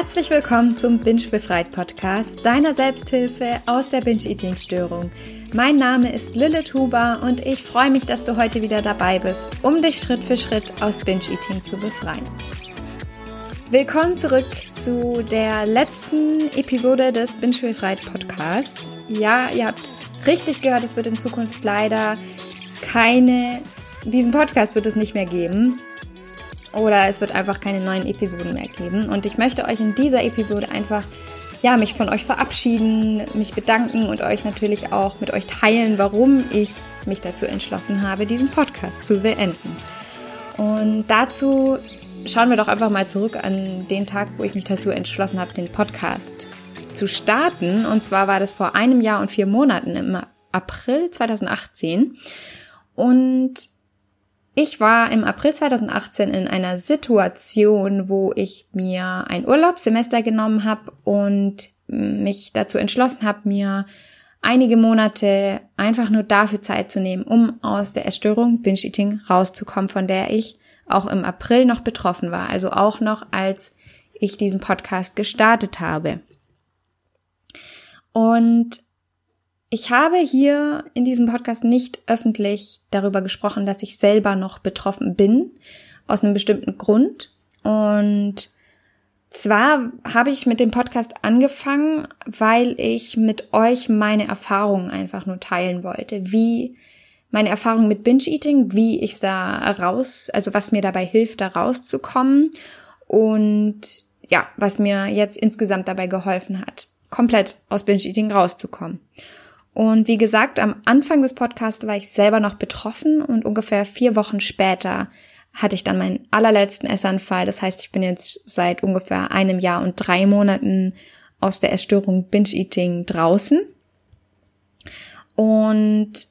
Herzlich willkommen zum Binge Befreit Podcast, deiner Selbsthilfe aus der Binge-Eating-Störung. Mein Name ist Lilith Huber und ich freue mich, dass du heute wieder dabei bist, um dich Schritt für Schritt aus Binge-Eating zu befreien. Willkommen zurück zu der letzten Episode des Binge Befreit Podcasts. Ja, ihr habt richtig gehört, es wird in Zukunft leider keine, diesen Podcast wird es nicht mehr geben oder es wird einfach keine neuen Episoden mehr geben. Und ich möchte euch in dieser Episode einfach, ja, mich von euch verabschieden, mich bedanken und euch natürlich auch mit euch teilen, warum ich mich dazu entschlossen habe, diesen Podcast zu beenden. Und dazu schauen wir doch einfach mal zurück an den Tag, wo ich mich dazu entschlossen habe, den Podcast zu starten. Und zwar war das vor einem Jahr und vier Monaten im April 2018. Und ich war im April 2018 in einer Situation, wo ich mir ein Urlaubssemester genommen habe und mich dazu entschlossen habe, mir einige Monate einfach nur dafür Zeit zu nehmen, um aus der Erstörung Binge-Eating rauszukommen, von der ich auch im April noch betroffen war, also auch noch als ich diesen Podcast gestartet habe. Und ich habe hier in diesem Podcast nicht öffentlich darüber gesprochen, dass ich selber noch betroffen bin, aus einem bestimmten Grund. Und zwar habe ich mit dem Podcast angefangen, weil ich mit euch meine Erfahrungen einfach nur teilen wollte. Wie meine Erfahrung mit Binge-Eating, wie ich da raus, also was mir dabei hilft, da rauszukommen und ja, was mir jetzt insgesamt dabei geholfen hat, komplett aus Binge-Eating rauszukommen. Und wie gesagt, am Anfang des Podcasts war ich selber noch betroffen und ungefähr vier Wochen später hatte ich dann meinen allerletzten Essanfall. Das heißt, ich bin jetzt seit ungefähr einem Jahr und drei Monaten aus der Erstörung Binge-Eating draußen. Und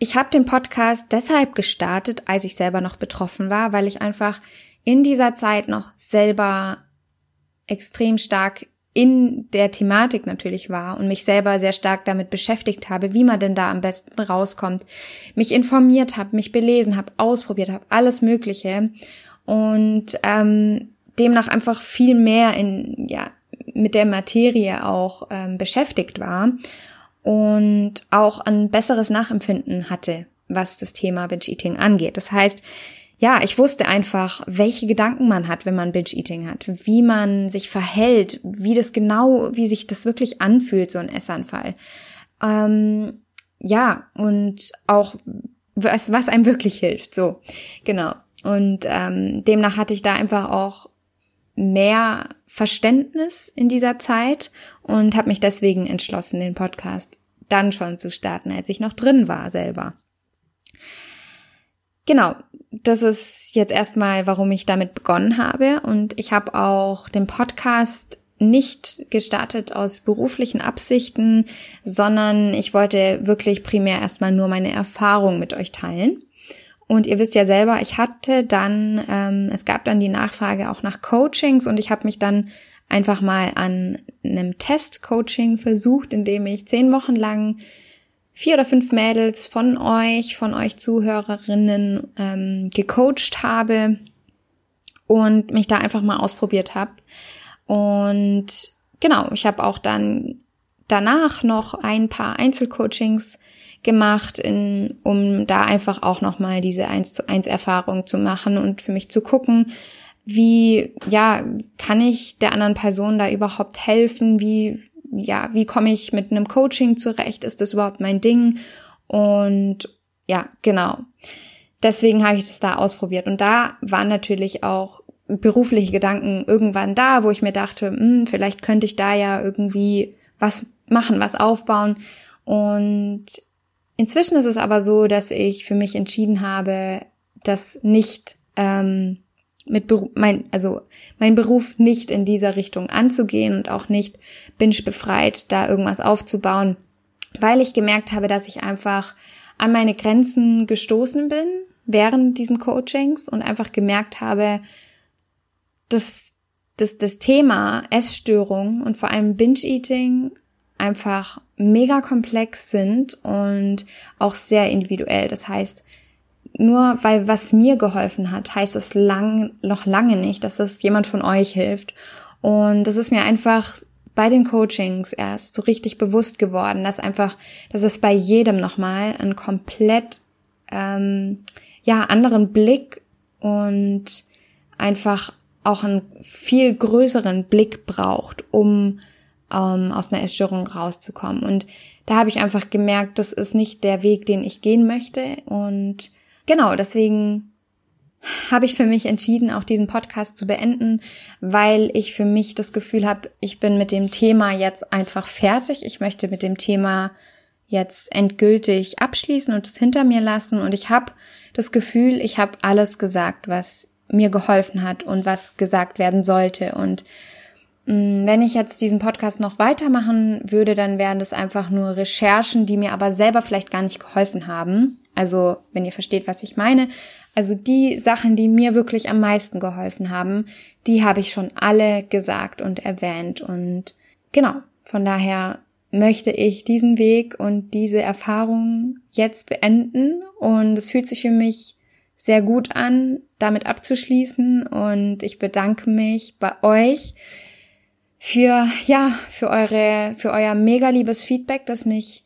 ich habe den Podcast deshalb gestartet, als ich selber noch betroffen war, weil ich einfach in dieser Zeit noch selber extrem stark in der Thematik natürlich war und mich selber sehr stark damit beschäftigt habe, wie man denn da am besten rauskommt, mich informiert habe, mich belesen habe, ausprobiert habe, alles Mögliche und ähm, demnach einfach viel mehr in ja mit der Materie auch ähm, beschäftigt war und auch ein besseres Nachempfinden hatte, was das Thema Binge Eating angeht. Das heißt, ja, ich wusste einfach, welche Gedanken man hat, wenn man Binge-Eating hat, wie man sich verhält, wie das genau, wie sich das wirklich anfühlt, so ein Essanfall. Ähm, ja, und auch was, was einem wirklich hilft, so, genau. Und ähm, demnach hatte ich da einfach auch mehr Verständnis in dieser Zeit und habe mich deswegen entschlossen, den Podcast dann schon zu starten, als ich noch drin war selber. Genau, das ist jetzt erstmal, warum ich damit begonnen habe. Und ich habe auch den Podcast nicht gestartet aus beruflichen Absichten, sondern ich wollte wirklich primär erstmal nur meine Erfahrung mit euch teilen. Und ihr wisst ja selber, ich hatte dann, ähm, es gab dann die Nachfrage auch nach Coachings und ich habe mich dann einfach mal an einem Test-Coaching versucht, in dem ich zehn Wochen lang vier oder fünf Mädels von euch, von euch Zuhörerinnen ähm, gecoacht habe und mich da einfach mal ausprobiert habe. Und genau, ich habe auch dann danach noch ein paar Einzelcoachings gemacht, in, um da einfach auch nochmal diese eins zu eins Erfahrung zu machen und für mich zu gucken, wie, ja, kann ich der anderen Person da überhaupt helfen? Wie, ja, wie komme ich mit einem Coaching zurecht? Ist das überhaupt mein Ding? Und ja, genau. Deswegen habe ich das da ausprobiert. Und da waren natürlich auch berufliche Gedanken irgendwann da, wo ich mir dachte, hm, vielleicht könnte ich da ja irgendwie was machen, was aufbauen. Und inzwischen ist es aber so, dass ich für mich entschieden habe, das nicht ähm, mit Beruf, mein, also mein Beruf nicht in dieser Richtung anzugehen und auch nicht binge befreit, da irgendwas aufzubauen, weil ich gemerkt habe, dass ich einfach an meine Grenzen gestoßen bin während diesen Coachings und einfach gemerkt habe, dass, dass das Thema Essstörung und vor allem Binge-Eating einfach mega komplex sind und auch sehr individuell. Das heißt, nur weil was mir geholfen hat, heißt es lang, noch lange nicht, dass es jemand von euch hilft. Und das ist mir einfach bei den Coachings erst so richtig bewusst geworden, dass einfach, dass es bei jedem nochmal einen komplett ähm, ja anderen Blick und einfach auch einen viel größeren Blick braucht, um ähm, aus einer Essstörung rauszukommen. Und da habe ich einfach gemerkt, das ist nicht der Weg, den ich gehen möchte. Und genau, deswegen habe ich für mich entschieden, auch diesen Podcast zu beenden, weil ich für mich das Gefühl habe, ich bin mit dem Thema jetzt einfach fertig. Ich möchte mit dem Thema jetzt endgültig abschließen und es hinter mir lassen. Und ich habe das Gefühl, ich habe alles gesagt, was mir geholfen hat und was gesagt werden sollte. Und mm, wenn ich jetzt diesen Podcast noch weitermachen würde, dann wären das einfach nur Recherchen, die mir aber selber vielleicht gar nicht geholfen haben. Also, wenn ihr versteht, was ich meine. Also die Sachen, die mir wirklich am meisten geholfen haben, die habe ich schon alle gesagt und erwähnt. Und genau, von daher möchte ich diesen Weg und diese Erfahrung jetzt beenden. Und es fühlt sich für mich sehr gut an, damit abzuschließen. Und ich bedanke mich bei euch für, ja, für eure, für euer mega liebes Feedback, das mich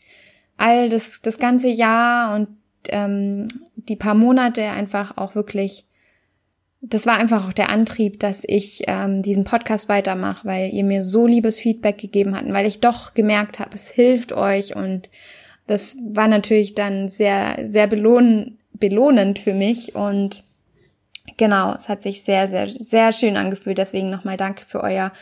all das, das ganze Jahr und ähm, die paar Monate einfach auch wirklich, das war einfach auch der Antrieb, dass ich ähm, diesen Podcast weitermache, weil ihr mir so liebes Feedback gegeben hatten, weil ich doch gemerkt habe, es hilft euch und das war natürlich dann sehr, sehr belohn, belohnend für mich und genau, es hat sich sehr, sehr, sehr schön angefühlt. Deswegen nochmal danke für euer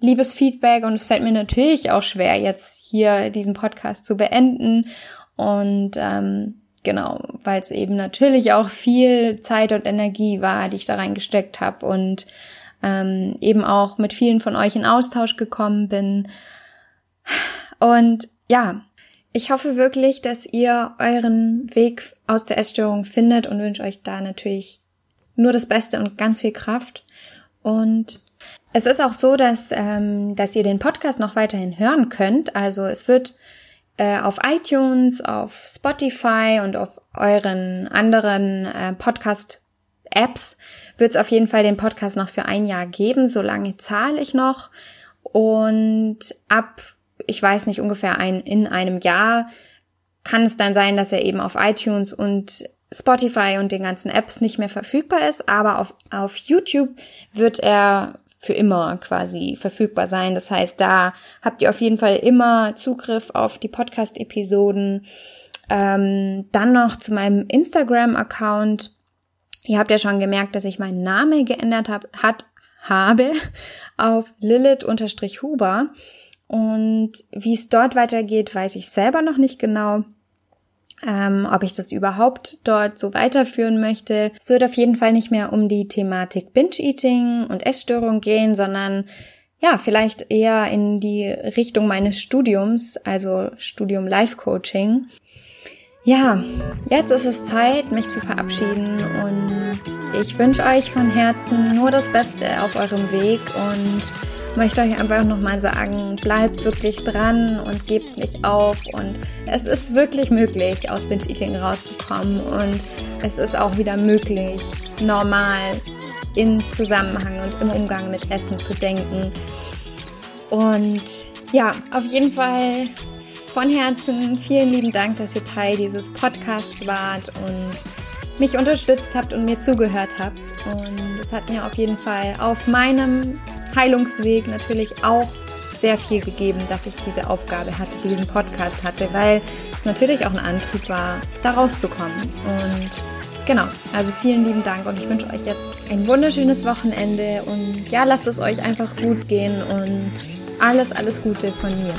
liebes Feedback und es fällt mir natürlich auch schwer, jetzt hier diesen Podcast zu beenden und ähm, genau, weil es eben natürlich auch viel Zeit und Energie war, die ich da reingesteckt habe und ähm, eben auch mit vielen von euch in Austausch gekommen bin. Und ja, ich hoffe wirklich, dass ihr euren Weg aus der Essstörung findet und wünsche euch da natürlich nur das Beste und ganz viel Kraft. Und es ist auch so, dass, ähm, dass ihr den Podcast noch weiterhin hören könnt. Also es wird äh, auf iTunes, auf Spotify und auf euren anderen äh, Podcast-Apps wird es auf jeden Fall den Podcast noch für ein Jahr geben. Solange zahle ich noch. Und ab, ich weiß nicht, ungefähr ein, in einem Jahr kann es dann sein, dass er eben auf iTunes und Spotify und den ganzen Apps nicht mehr verfügbar ist, aber auf, auf YouTube wird er für immer quasi verfügbar sein. Das heißt, da habt ihr auf jeden Fall immer Zugriff auf die Podcast-Episoden. Ähm, dann noch zu meinem Instagram-Account. Ihr habt ja schon gemerkt, dass ich meinen Namen geändert hab, hat, habe auf Lilith-Huber. Und wie es dort weitergeht, weiß ich selber noch nicht genau ähm, ob ich das überhaupt dort so weiterführen möchte. Es wird auf jeden Fall nicht mehr um die Thematik Binge-Eating und Essstörung gehen, sondern ja, vielleicht eher in die Richtung meines Studiums, also Studium Life Coaching. Ja, jetzt ist es Zeit, mich zu verabschieden und ich wünsche euch von Herzen nur das Beste auf eurem Weg und möchte euch einfach nochmal sagen, bleibt wirklich dran und gebt nicht auf. Und es ist wirklich möglich, aus Binge-Eating rauszukommen. Und es ist auch wieder möglich, normal in Zusammenhang und im Umgang mit Essen zu denken. Und ja, auf jeden Fall von Herzen vielen lieben Dank, dass ihr Teil dieses Podcasts wart und mich unterstützt habt und mir zugehört habt. Und es hat mir auf jeden Fall auf meinem Heilungsweg natürlich auch sehr viel gegeben, dass ich diese Aufgabe hatte, diesen Podcast hatte, weil es natürlich auch ein Antrieb war, da rauszukommen. Und genau, also vielen lieben Dank und ich wünsche euch jetzt ein wunderschönes Wochenende und ja, lasst es euch einfach gut gehen und alles, alles Gute von mir.